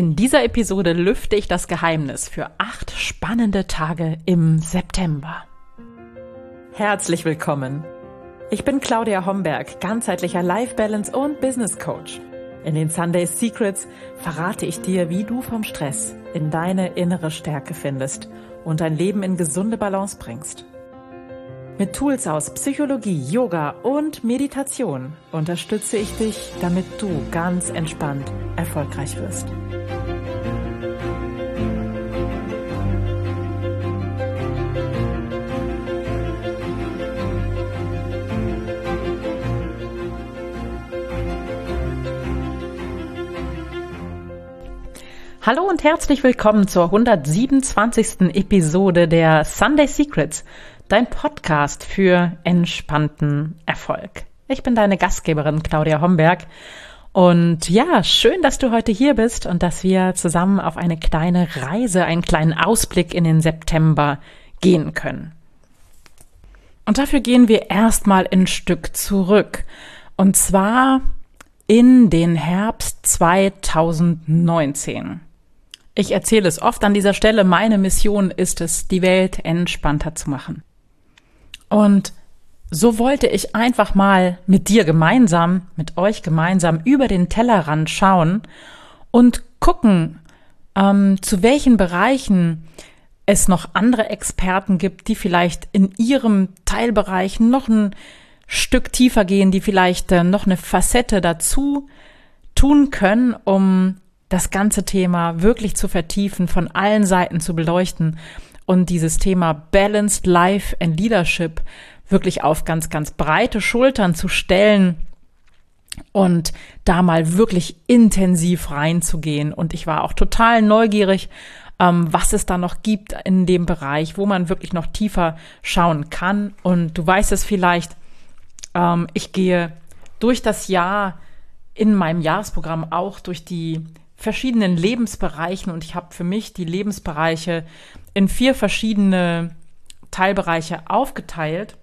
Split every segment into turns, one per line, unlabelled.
In dieser Episode lüfte ich das Geheimnis für acht spannende Tage im September. Herzlich willkommen. Ich bin Claudia Homberg, ganzheitlicher Life Balance und Business Coach. In den Sunday Secrets verrate ich dir, wie du vom Stress in deine innere Stärke findest und dein Leben in gesunde Balance bringst. Mit Tools aus Psychologie, Yoga und Meditation unterstütze ich dich, damit du ganz entspannt erfolgreich wirst. Hallo und herzlich willkommen zur 127. Episode der Sunday Secrets, dein Podcast für entspannten Erfolg. Ich bin deine Gastgeberin Claudia Homberg und ja, schön, dass du heute hier bist und dass wir zusammen auf eine kleine Reise, einen kleinen Ausblick in den September gehen können. Und dafür gehen wir erstmal ein Stück zurück. Und zwar in den Herbst 2019. Ich erzähle es oft an dieser Stelle, meine Mission ist es, die Welt entspannter zu machen. Und so wollte ich einfach mal mit dir gemeinsam, mit euch gemeinsam über den Tellerrand schauen und gucken, ähm, zu welchen Bereichen es noch andere Experten gibt, die vielleicht in ihrem Teilbereich noch ein Stück tiefer gehen, die vielleicht äh, noch eine Facette dazu tun können, um das ganze Thema wirklich zu vertiefen, von allen Seiten zu beleuchten und dieses Thema Balanced Life and Leadership wirklich auf ganz, ganz breite Schultern zu stellen und da mal wirklich intensiv reinzugehen. Und ich war auch total neugierig, ähm, was es da noch gibt in dem Bereich, wo man wirklich noch tiefer schauen kann. Und du weißt es vielleicht, ähm, ich gehe durch das Jahr in meinem Jahresprogramm auch durch die verschiedenen Lebensbereichen und ich habe für mich die Lebensbereiche in vier verschiedene Teilbereiche aufgeteilt.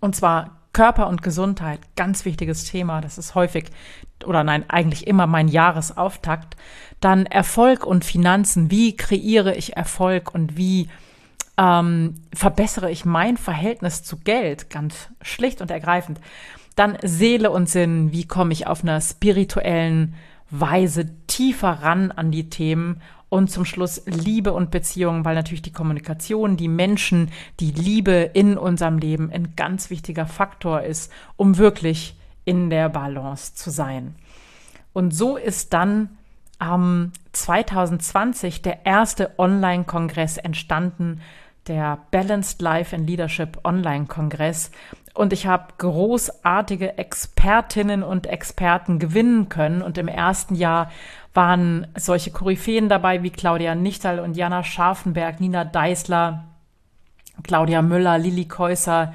Und zwar Körper und Gesundheit, ganz wichtiges Thema. Das ist häufig oder nein, eigentlich immer mein Jahresauftakt. Dann Erfolg und Finanzen. Wie kreiere ich Erfolg und wie ähm, verbessere ich mein Verhältnis zu Geld? Ganz schlicht und ergreifend. Dann Seele und Sinn. Wie komme ich auf einer spirituellen Weise tiefer ran an die Themen und zum Schluss Liebe und Beziehungen, weil natürlich die Kommunikation, die Menschen, die Liebe in unserem Leben ein ganz wichtiger Faktor ist, um wirklich in der Balance zu sein. Und so ist dann ähm, 2020 der erste Online-Kongress entstanden, der Balanced Life and Leadership Online-Kongress. Und ich habe großartige Expertinnen und Experten gewinnen können. Und im ersten Jahr waren solche Koryphäen dabei wie Claudia Nichtal und Jana Scharfenberg, Nina Deißler, Claudia Müller, Lilly Käuser,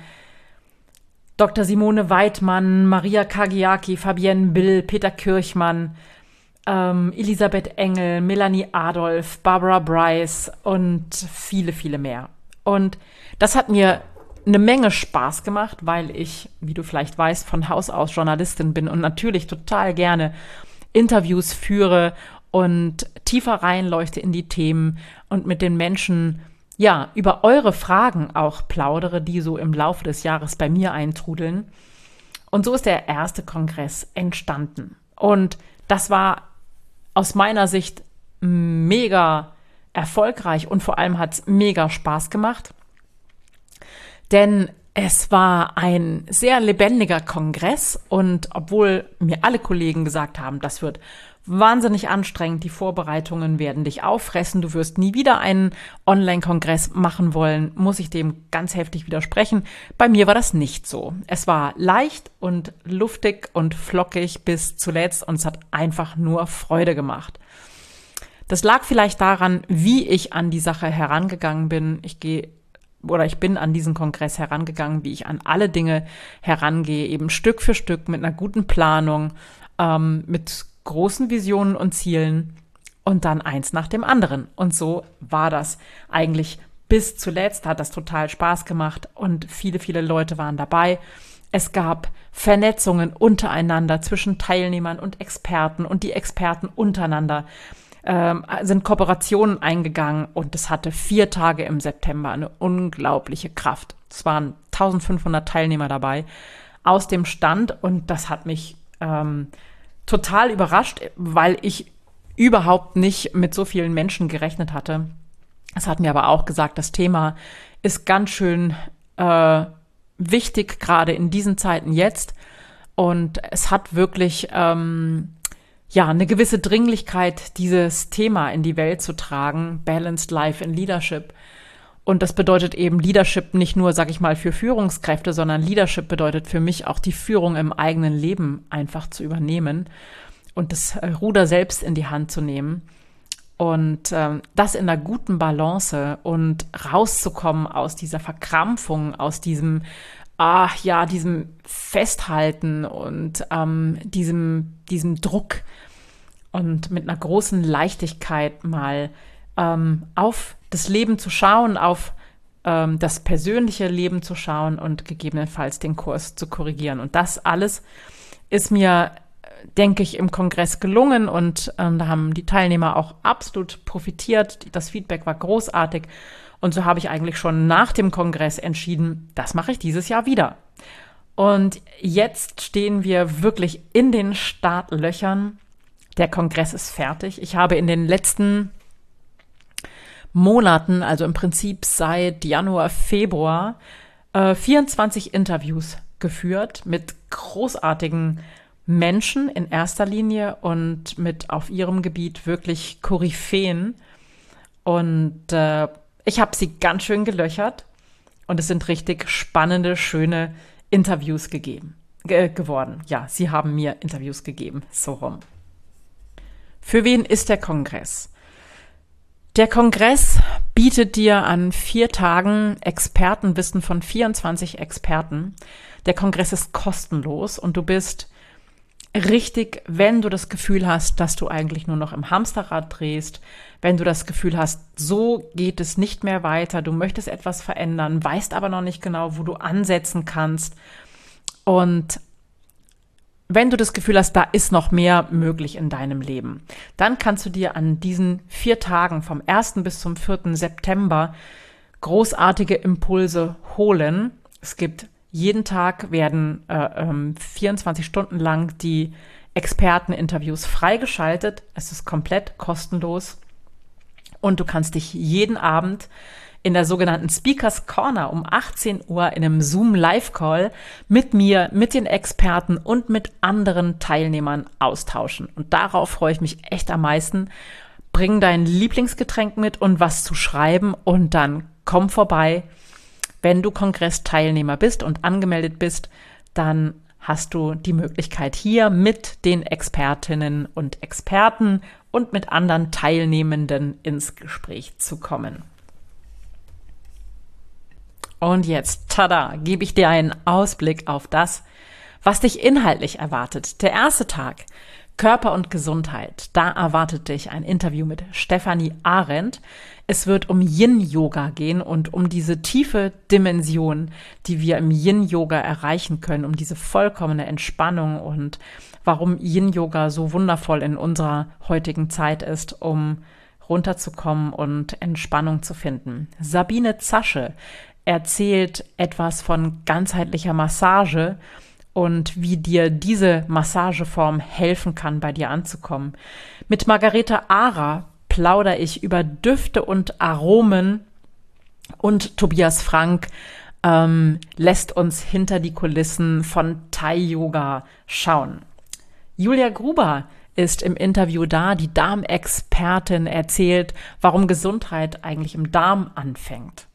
Dr. Simone Weidmann, Maria Kagiaki, Fabienne Bill, Peter Kirchmann, ähm, Elisabeth Engel, Melanie Adolf, Barbara Bryce und viele, viele mehr. Und das hat mir eine Menge Spaß gemacht, weil ich, wie du vielleicht weißt, von Haus aus Journalistin bin und natürlich total gerne Interviews führe und tiefer reinleuchte in die Themen und mit den Menschen ja über eure Fragen auch plaudere, die so im Laufe des Jahres bei mir eintrudeln. Und so ist der erste Kongress entstanden. Und das war aus meiner Sicht mega erfolgreich und vor allem hat es mega Spaß gemacht. Denn es war ein sehr lebendiger Kongress und obwohl mir alle Kollegen gesagt haben, das wird wahnsinnig anstrengend, die Vorbereitungen werden dich auffressen, du wirst nie wieder einen Online-Kongress machen wollen, muss ich dem ganz heftig widersprechen. Bei mir war das nicht so. Es war leicht und luftig und flockig bis zuletzt und es hat einfach nur Freude gemacht. Das lag vielleicht daran, wie ich an die Sache herangegangen bin. Ich gehe oder ich bin an diesen Kongress herangegangen, wie ich an alle Dinge herangehe, eben Stück für Stück mit einer guten Planung, ähm, mit großen Visionen und Zielen und dann eins nach dem anderen. Und so war das eigentlich bis zuletzt, hat das total Spaß gemacht und viele, viele Leute waren dabei. Es gab Vernetzungen untereinander zwischen Teilnehmern und Experten und die Experten untereinander. Ähm, sind Kooperationen eingegangen und es hatte vier Tage im September eine unglaubliche Kraft. Es waren 1500 Teilnehmer dabei aus dem Stand und das hat mich ähm, total überrascht, weil ich überhaupt nicht mit so vielen Menschen gerechnet hatte. Es hat mir aber auch gesagt, das Thema ist ganz schön äh, wichtig, gerade in diesen Zeiten jetzt. Und es hat wirklich ähm, ja eine gewisse Dringlichkeit, dieses Thema in die Welt zu tragen, Balanced Life in Leadership. Und das bedeutet eben Leadership nicht nur, sag ich mal, für Führungskräfte, sondern Leadership bedeutet für mich auch die Führung im eigenen Leben einfach zu übernehmen und das äh, Ruder selbst in die Hand zu nehmen. Und ähm, das in einer guten Balance und rauszukommen aus dieser Verkrampfung, aus diesem, ach ja, diesem Festhalten und ähm, diesem, diesem Druck und mit einer großen Leichtigkeit mal ähm, auf das Leben zu schauen, auf ähm, das persönliche Leben zu schauen und gegebenenfalls den Kurs zu korrigieren. Und das alles ist mir denke ich, im Kongress gelungen und ähm, da haben die Teilnehmer auch absolut profitiert. Das Feedback war großartig und so habe ich eigentlich schon nach dem Kongress entschieden, das mache ich dieses Jahr wieder. Und jetzt stehen wir wirklich in den Startlöchern. Der Kongress ist fertig. Ich habe in den letzten Monaten, also im Prinzip seit Januar, Februar, äh, 24 Interviews geführt mit großartigen Menschen in erster Linie und mit auf ihrem Gebiet wirklich Koryphäen. Und äh, ich habe sie ganz schön gelöchert und es sind richtig spannende, schöne Interviews gegeben, ge geworden. Ja, sie haben mir Interviews gegeben, so rum. Für wen ist der Kongress? Der Kongress bietet dir an vier Tagen Expertenwissen von 24 Experten. Der Kongress ist kostenlos und du bist richtig, wenn du das Gefühl hast, dass du eigentlich nur noch im Hamsterrad drehst, wenn du das Gefühl hast, so geht es nicht mehr weiter, du möchtest etwas verändern, weißt aber noch nicht genau, wo du ansetzen kannst. Und wenn du das Gefühl hast, da ist noch mehr möglich in deinem Leben, dann kannst du dir an diesen vier Tagen vom 1. bis zum 4. September großartige Impulse holen. Es gibt jeden Tag werden äh, ähm, 24 Stunden lang die Experteninterviews freigeschaltet. Es ist komplett kostenlos. Und du kannst dich jeden Abend in der sogenannten Speakers Corner um 18 Uhr in einem Zoom Live Call mit mir, mit den Experten und mit anderen Teilnehmern austauschen. Und darauf freue ich mich echt am meisten. Bring dein Lieblingsgetränk mit und was zu schreiben und dann komm vorbei wenn du Kongressteilnehmer bist und angemeldet bist, dann hast du die Möglichkeit hier mit den Expertinnen und Experten und mit anderen Teilnehmenden ins Gespräch zu kommen. Und jetzt, tada, gebe ich dir einen Ausblick auf das, was dich inhaltlich erwartet. Der erste Tag, Körper und Gesundheit. Da erwartet dich ein Interview mit Stefanie Arendt. Es wird um Yin-Yoga gehen und um diese tiefe Dimension, die wir im Yin-Yoga erreichen können, um diese vollkommene Entspannung und warum Yin-Yoga so wundervoll in unserer heutigen Zeit ist, um runterzukommen und Entspannung zu finden. Sabine Zasche erzählt etwas von ganzheitlicher Massage und wie dir diese Massageform helfen kann, bei dir anzukommen. Mit Margareta Ara plaudere ich über Düfte und Aromen und Tobias Frank ähm, lässt uns hinter die Kulissen von Thai-Yoga schauen. Julia Gruber ist im Interview da, die Darmexpertin erzählt, warum Gesundheit eigentlich im Darm anfängt.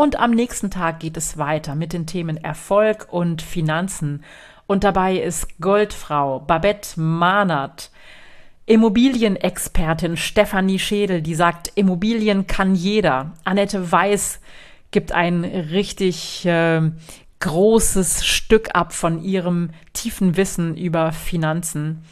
Und am nächsten Tag geht es weiter mit den Themen Erfolg und Finanzen. Und dabei ist Goldfrau Babette Mahnert, Immobilienexpertin Stefanie Schädel, die sagt, Immobilien kann jeder. Annette Weiß gibt ein richtig äh, großes Stück ab von ihrem tiefen Wissen über Finanzen.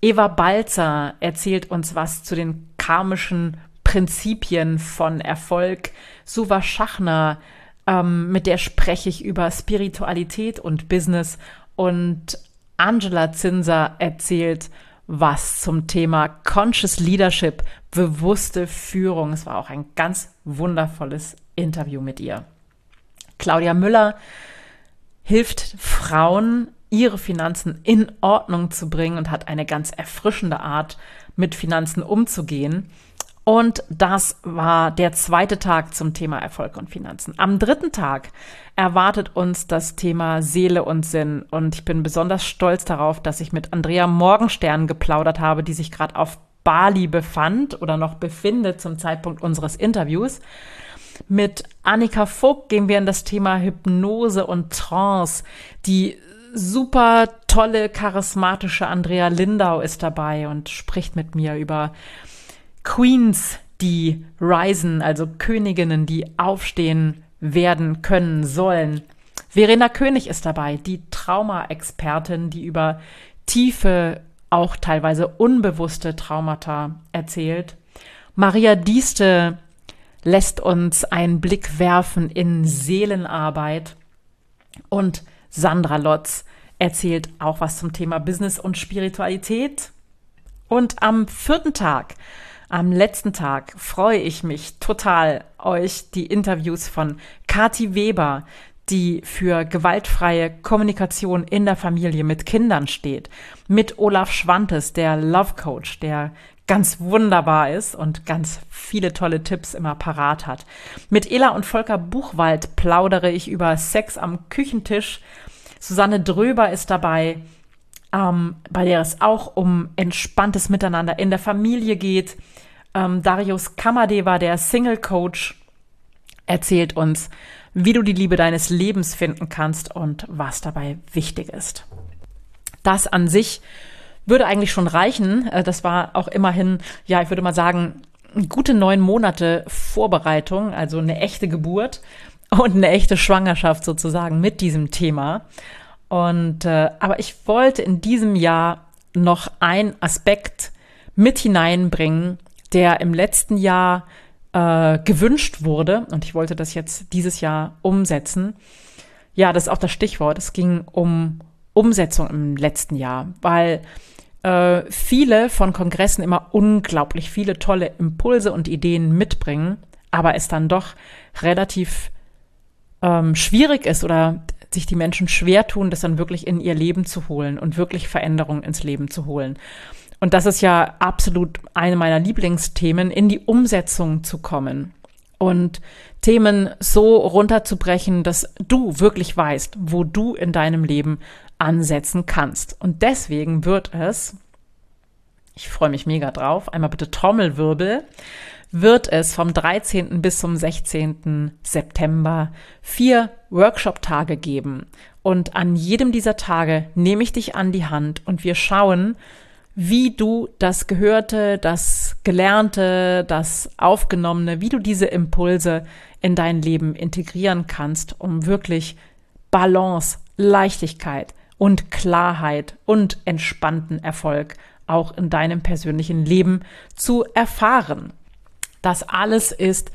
Eva Balzer erzählt uns was zu den karmischen Prinzipien von Erfolg. Suva Schachner, ähm, mit der spreche ich über Spiritualität und Business. Und Angela Zinser erzählt was zum Thema Conscious Leadership, bewusste Führung. Es war auch ein ganz wundervolles Interview mit ihr. Claudia Müller hilft Frauen, ihre Finanzen in Ordnung zu bringen und hat eine ganz erfrischende Art, mit Finanzen umzugehen. Und das war der zweite Tag zum Thema Erfolg und Finanzen. Am dritten Tag erwartet uns das Thema Seele und Sinn. Und ich bin besonders stolz darauf, dass ich mit Andrea Morgenstern geplaudert habe, die sich gerade auf Bali befand oder noch befindet zum Zeitpunkt unseres Interviews. Mit Annika Vogt gehen wir in das Thema Hypnose und Trance. Die super tolle, charismatische Andrea Lindau ist dabei und spricht mit mir über Queens, die risen, also Königinnen, die aufstehen werden können sollen. Verena König ist dabei, die Trauma-Expertin, die über tiefe, auch teilweise unbewusste Traumata erzählt. Maria Dieste lässt uns einen Blick werfen in Seelenarbeit und Sandra Lotz erzählt auch was zum Thema Business und Spiritualität. Und am vierten Tag, am letzten Tag, freue ich mich total, euch die Interviews von Kati Weber, die für gewaltfreie Kommunikation in der Familie mit Kindern steht, mit Olaf Schwantes, der Love Coach, der ganz wunderbar ist und ganz viele tolle Tipps immer parat hat. Mit Ela und Volker Buchwald plaudere ich über Sex am Küchentisch Susanne Dröber ist dabei, ähm, bei der es auch um entspanntes Miteinander in der Familie geht. Ähm, Darius Kamadeva, der Single Coach, erzählt uns, wie du die Liebe deines Lebens finden kannst und was dabei wichtig ist. Das an sich würde eigentlich schon reichen. Äh, das war auch immerhin, ja, ich würde mal sagen, gute neun Monate Vorbereitung, also eine echte Geburt und eine echte Schwangerschaft sozusagen mit diesem Thema. Und äh, aber ich wollte in diesem Jahr noch einen Aspekt mit hineinbringen, der im letzten Jahr äh, gewünscht wurde. Und ich wollte das jetzt dieses Jahr umsetzen. Ja, das ist auch das Stichwort. Es ging um Umsetzung im letzten Jahr, weil äh, viele von Kongressen immer unglaublich viele tolle Impulse und Ideen mitbringen, aber es dann doch relativ ähm, schwierig ist oder sich die Menschen schwer tun, das dann wirklich in ihr Leben zu holen und wirklich Veränderungen ins Leben zu holen. Und das ist ja absolut eine meiner Lieblingsthemen, in die Umsetzung zu kommen und Themen so runterzubrechen, dass du wirklich weißt, wo du in deinem Leben ansetzen kannst. Und deswegen wird es, ich freue mich mega drauf, einmal bitte Trommelwirbel, wird es vom 13. bis zum 16. September vier Workshop-Tage geben. Und an jedem dieser Tage nehme ich dich an die Hand und wir schauen, wie du das Gehörte, das Gelernte, das Aufgenommene, wie du diese Impulse in dein Leben integrieren kannst, um wirklich Balance, Leichtigkeit und Klarheit und entspannten Erfolg auch in deinem persönlichen Leben zu erfahren. Das alles ist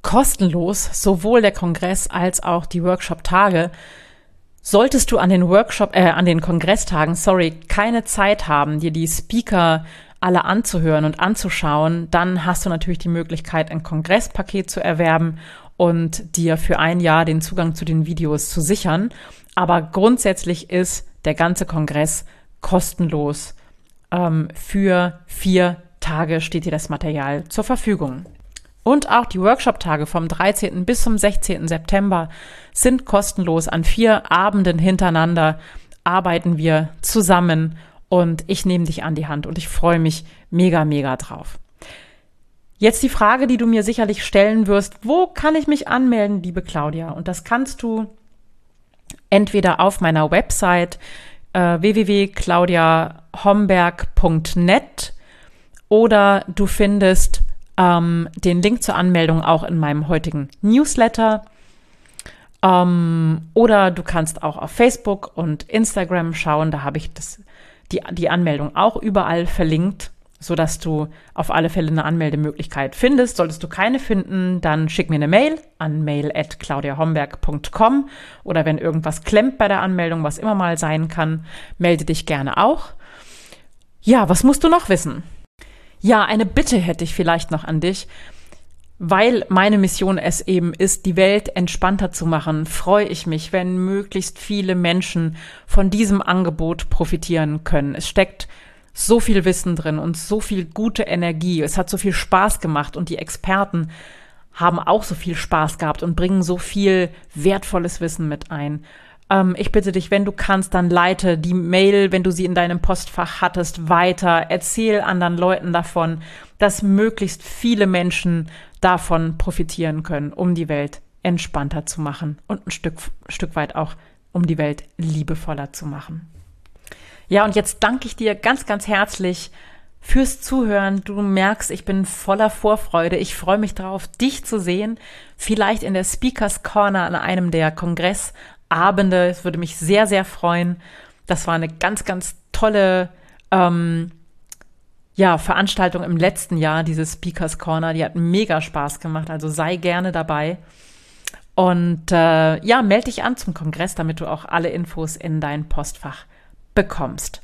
kostenlos, sowohl der Kongress als auch die Workshop-Tage. Solltest du an den Workshop, äh, an den Kongresstagen, sorry, keine Zeit haben, dir die Speaker alle anzuhören und anzuschauen, dann hast du natürlich die Möglichkeit, ein Kongresspaket zu erwerben und dir für ein Jahr den Zugang zu den Videos zu sichern. Aber grundsätzlich ist der ganze Kongress kostenlos ähm, für vier Tage steht dir das Material zur Verfügung. Und auch die Workshop-Tage vom 13. bis zum 16. September sind kostenlos. An vier Abenden hintereinander arbeiten wir zusammen und ich nehme dich an die Hand und ich freue mich mega, mega drauf. Jetzt die Frage, die du mir sicherlich stellen wirst, wo kann ich mich anmelden, liebe Claudia? Und das kannst du entweder auf meiner Website äh, www.claudiahomberg.net oder du findest ähm, den Link zur Anmeldung auch in meinem heutigen Newsletter. Ähm, oder du kannst auch auf Facebook und Instagram schauen. Da habe ich das, die, die Anmeldung auch überall verlinkt, sodass du auf alle Fälle eine Anmeldemöglichkeit findest. Solltest du keine finden, dann schick mir eine Mail an mail.claudiahomberg.com oder wenn irgendwas klemmt bei der Anmeldung, was immer mal sein kann, melde dich gerne auch. Ja, was musst du noch wissen? Ja, eine Bitte hätte ich vielleicht noch an dich. Weil meine Mission es eben ist, die Welt entspannter zu machen, freue ich mich, wenn möglichst viele Menschen von diesem Angebot profitieren können. Es steckt so viel Wissen drin und so viel gute Energie. Es hat so viel Spaß gemacht und die Experten haben auch so viel Spaß gehabt und bringen so viel wertvolles Wissen mit ein. Ähm, ich bitte dich, wenn du kannst, dann leite die Mail, wenn du sie in deinem Postfach hattest, weiter. Erzähl anderen Leuten davon, dass möglichst viele Menschen davon profitieren können, um die Welt entspannter zu machen und ein Stück, Stück weit auch, um die Welt liebevoller zu machen. Ja, und jetzt danke ich dir ganz, ganz herzlich fürs Zuhören. Du merkst, ich bin voller Vorfreude. Ich freue mich darauf, dich zu sehen. Vielleicht in der Speakers Corner an einem der Kongressabende. Es würde mich sehr, sehr freuen. Das war eine ganz, ganz tolle ähm, ja, Veranstaltung im letzten Jahr, diese Speakers Corner. Die hat mega Spaß gemacht. Also sei gerne dabei. Und äh, ja, melde dich an zum Kongress, damit du auch alle Infos in dein Postfach bekommst.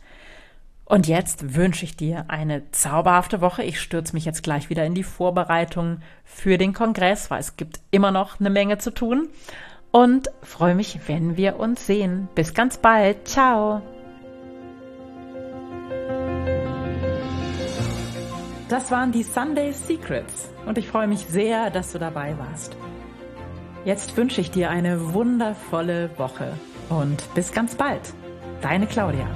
Und jetzt wünsche ich dir eine zauberhafte Woche. Ich stürze mich jetzt gleich wieder in die Vorbereitung für den Kongress, weil es gibt immer noch eine Menge zu tun. Und freue mich, wenn wir uns sehen. Bis ganz bald. Ciao. Das waren die Sunday Secrets und ich freue mich sehr, dass du dabei warst. Jetzt wünsche ich dir eine wundervolle Woche und bis ganz bald. Deine Claudia.